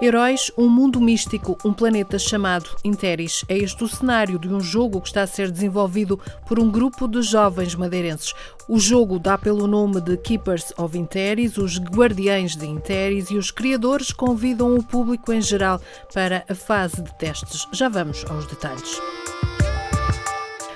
Heróis, um mundo místico, um planeta chamado Interis. É este o cenário de um jogo que está a ser desenvolvido por um grupo de jovens madeirenses. O jogo dá pelo nome de Keepers of Interis, os Guardiães de Interis, e os criadores convidam o público em geral para a fase de testes. Já vamos aos detalhes.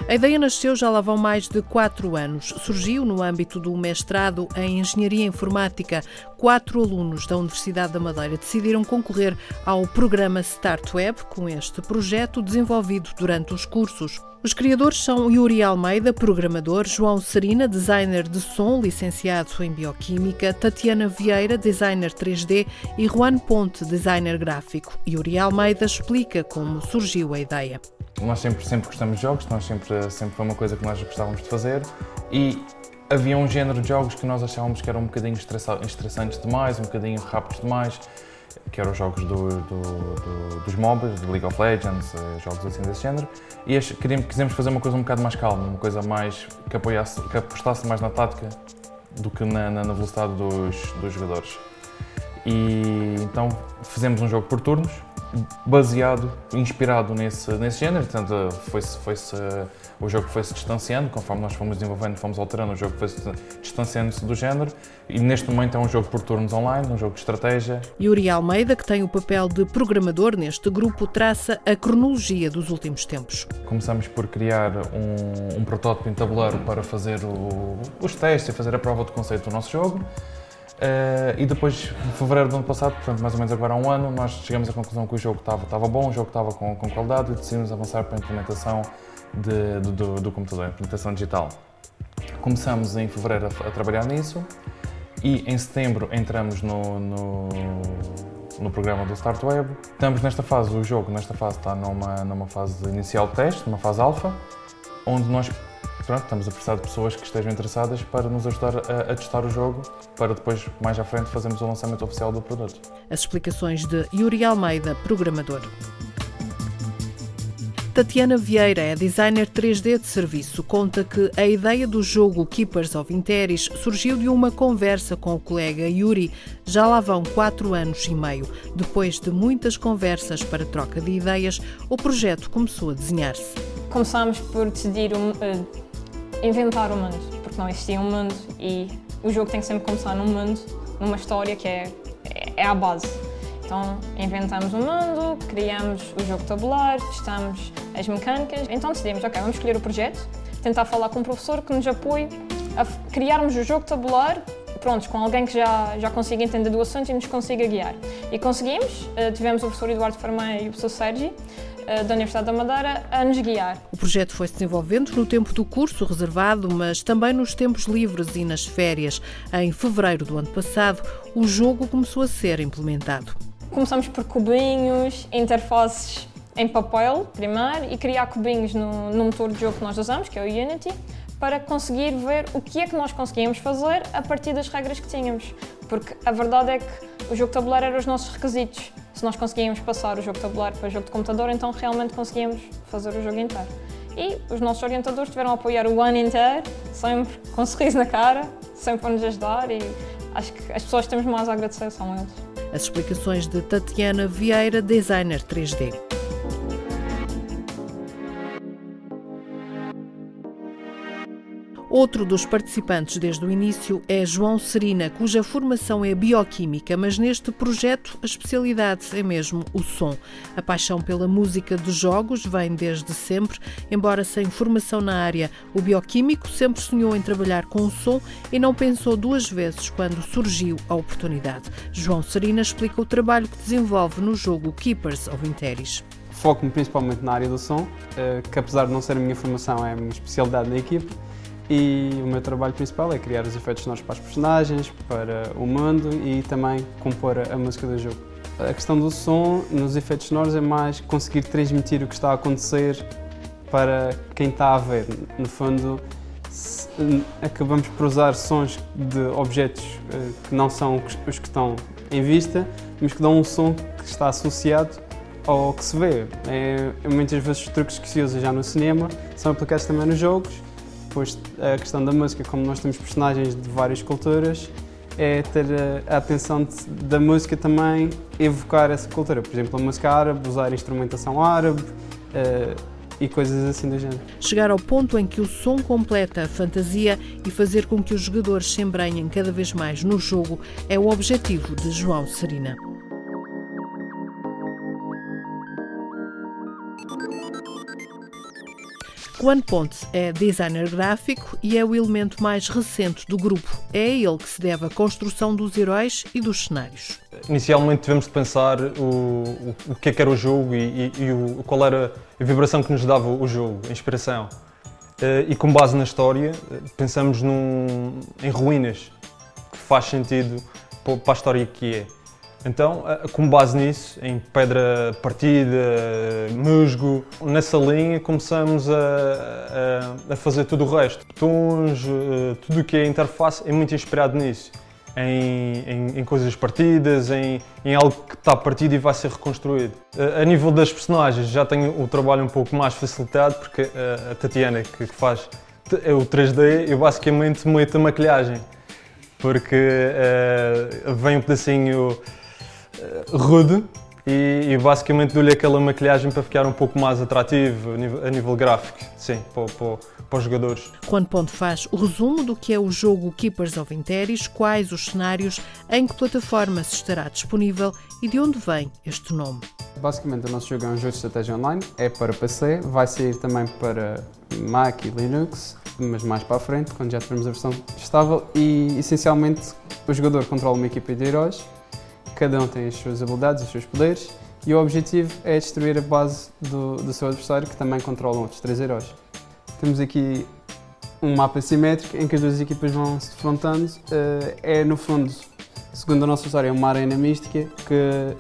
A ideia nasceu já lá vão mais de quatro anos. Surgiu no âmbito do mestrado em Engenharia Informática. Quatro alunos da Universidade da Madeira decidiram concorrer ao programa Start Web com este projeto desenvolvido durante os cursos. Os criadores são Yuri Almeida, programador, João Serina, designer de som, licenciado em Bioquímica, Tatiana Vieira, designer 3D e Juan Ponte, designer gráfico. Yuri Almeida explica como surgiu a ideia. Nós sempre, sempre gostamos de jogos, nós sempre, sempre foi uma coisa que nós gostávamos de fazer e havia um género de jogos que nós achávamos que eram um bocadinho estressantes demais, um bocadinho rápidos demais que eram os jogos do, do, do, dos MOBAs, de League of Legends, eh, jogos assim desse género, e queríamos, quisemos fazer uma coisa um bocado mais calma, uma coisa mais que, apoiasse, que apostasse mais na tática do que na, na, na velocidade dos, dos jogadores. E então fizemos um jogo por turnos, baseado, inspirado nesse, nesse género, portanto foi-se foi o jogo foi-se distanciando, conforme nós fomos desenvolvendo, fomos alterando, o jogo foi-se distanciando-se do género e neste momento é um jogo por turnos online, um jogo de estratégia. Yuri Almeida, que tem o papel de programador neste grupo, traça a cronologia dos últimos tempos. Começamos por criar um, um protótipo em tabuleiro para fazer o, os testes e fazer a prova de conceito do nosso jogo. Uh, e depois, em fevereiro do ano passado, portanto, mais ou menos agora há um ano, nós chegamos à conclusão que o jogo estava, bom, o jogo estava com, com qualidade e decidimos avançar para a implementação de, de, do, do, computador, a implementação digital. Começamos em fevereiro a, a, trabalhar nisso e em setembro entramos no, no, no programa do Start Web. Estamos nesta fase, o jogo nesta fase está numa, numa fase inicial de teste, numa fase alfa, onde nós pronto, estamos a precisar de pessoas que estejam interessadas para nos ajudar a, a, testar o jogo, para depois, mais à frente, fazermos o lançamento oficial do produto. As explicações de Yuri Almeida, programador. Tatiana Vieira é designer 3D de serviço. Conta que a ideia do jogo Keepers of Interis surgiu de uma conversa com o colega Yuri. Já lá vão quatro anos e meio. Depois de muitas conversas para troca de ideias, o projeto começou a desenhar-se. Começámos por decidir um, uh, inventar o mundo, porque não existia um mundo e o jogo tem que sempre começar num mundo, numa história que é, é, é a base. Então inventamos um mundo, criamos o jogo tabular, testamos as mecânicas, então decidimos, ok, vamos escolher o projeto, tentar falar com um professor que nos apoie a criarmos o jogo tabular prontos, com alguém que já, já consiga entender do assunto e nos consiga guiar. E conseguimos, uh, tivemos o professor Eduardo Farmeia e o professor Sérgio, da Universidade da Madeira, a nos guiar. O projeto foi se desenvolvendo no tempo do curso reservado, mas também nos tempos livres e nas férias. Em fevereiro do ano passado, o jogo começou a ser implementado. Começamos por cubinhos, interfaces em papel, primeiro, e criar cubinhos no, no motor de jogo que nós usamos, que é o Unity, para conseguir ver o que é que nós conseguíamos fazer a partir das regras que tínhamos. Porque a verdade é que o jogo tabuleiro era os nossos requisitos. Se nós conseguíamos passar o jogo tabuleiro para o jogo de computador, então realmente conseguíamos fazer o jogo inteiro. E os nossos orientadores tiveram a apoiar o ano inteiro, sempre com um sorriso na cara, sempre a nos ajudar e acho que as pessoas que temos mais a agradecer são eles. As explicações de Tatiana Vieira, designer 3D. Outro dos participantes desde o início é João Serina, cuja formação é bioquímica, mas neste projeto a especialidade é mesmo o som. A paixão pela música dos jogos vem desde sempre, embora sem formação na área. O bioquímico sempre sonhou em trabalhar com o som e não pensou duas vezes quando surgiu a oportunidade. João Serina explica o trabalho que desenvolve no jogo Keepers of Interis foco-me principalmente na área do som, eh, que apesar de não ser a minha formação, é a minha especialidade na equipe e o meu trabalho principal é criar os efeitos sonoros para as personagens, para o mundo e também compor a música do jogo. A questão do som nos efeitos sonoros é mais conseguir transmitir o que está a acontecer para quem está a ver. No fundo, se- acabamos por usar sons de objetos eh, que não são os que estão em vista, mas que dão um som que está associado ao que se vê. É, muitas vezes os truques que se usa já no cinema são aplicados também nos jogos. Depois a questão da música, como nós temos personagens de várias culturas, é ter a, atenção de- da música também evocar essa cultura. Por exemplo, a música árabe, usar instrumentação árabe eh, e coisas assim do género. Chegar ao ponto em que o som completa a fantasia e fazer com que os jogadores se embrenhem cada vez mais no jogo é o objetivo de João Serina. Juan Ponte é designer gráfico e é o elemento mais recente do grupo. É a ele que se deve a construção dos heróis e dos cenários. Inicialmente tivemos de pensar o, o, o que é que era o jogo e, e- e o, qual era a vibração que nos dava o jogo, a inspiração. Eh, E com base na história, eh, pensamos num, em ruínas, que faz sentido pa- para a história que é. Então, eh, com base nisso, em pedra partida, eh, musgo, nessa linha começamos a, a- a fazer tudo o resto. Tons, eh, tudo o que é interface é muito inspirado nisso. Em, em- em coisas partidas, em, em algo que está partido e vai ser reconstruído. A, a nível das personagens, já tenho o trabalho um pouco mais facilitado, porque a, a Tatiana, que, que faz é o 3D, eu basicamente meto a maquilhagem. Porque eh, vem um pedacinho eh, rude e, e basicamente dou-lhe aquela maquilhagem para ficar um pouco mais atrativo a nível, a nível gráfico, sim, para, para- para os jogadores. Juan Ponte faz o resumo do que é o jogo Keepers of Interis, quais os cenários, em que plataforma se estará disponível e de onde vem este nome. Basicamente, o nosso jogo é um jogo de estratégia online, é para PC, vai sair também para Mac e Linux, mas mais para a frente, quando já tivermos a versão estável. E essencialmente, o jogador controla uma equipa de heróis, cada um tem as suas habilidades, os seus poderes, e o objetivo é destruir a base do, do seu adversário, que também controlam outros três heróis. Temos aqui um mapa simétrico em que as duas equipas vão se defrontando. Eh, é, no fundo, segundo a nossa história, uma arena mística que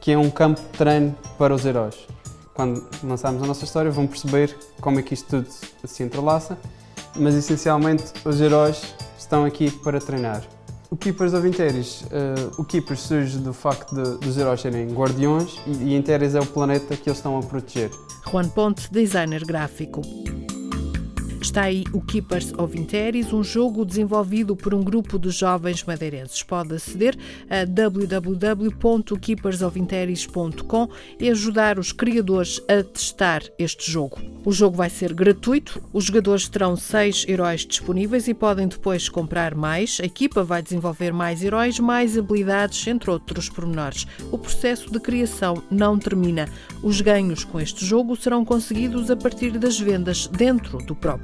que é um campo de treino para os heróis. Quando lançarmos a nossa história, vão perceber como é que isto tudo se entrelaça, mas essencialmente os heróis estão aqui para treinar. O Keepers of Interis, eh, o Keepers surge do facto de- dos heróis serem guardiões e, e Interis é o planeta que eles estão a proteger. Juan Ponte, designer gráfico. Está aí o Keepers of Interis, um jogo desenvolvido por um grupo de jovens madeirenses. Pode aceder a www.keepersofinteris.com e ajudar os criadores a testar este jogo. O jogo vai ser gratuito, os jogadores terão seis heróis disponíveis e podem depois comprar mais. A equipa vai desenvolver mais heróis, mais habilidades, entre outros pormenores. O processo de criação não termina. Os ganhos com este jogo serão conseguidos a partir das vendas dentro do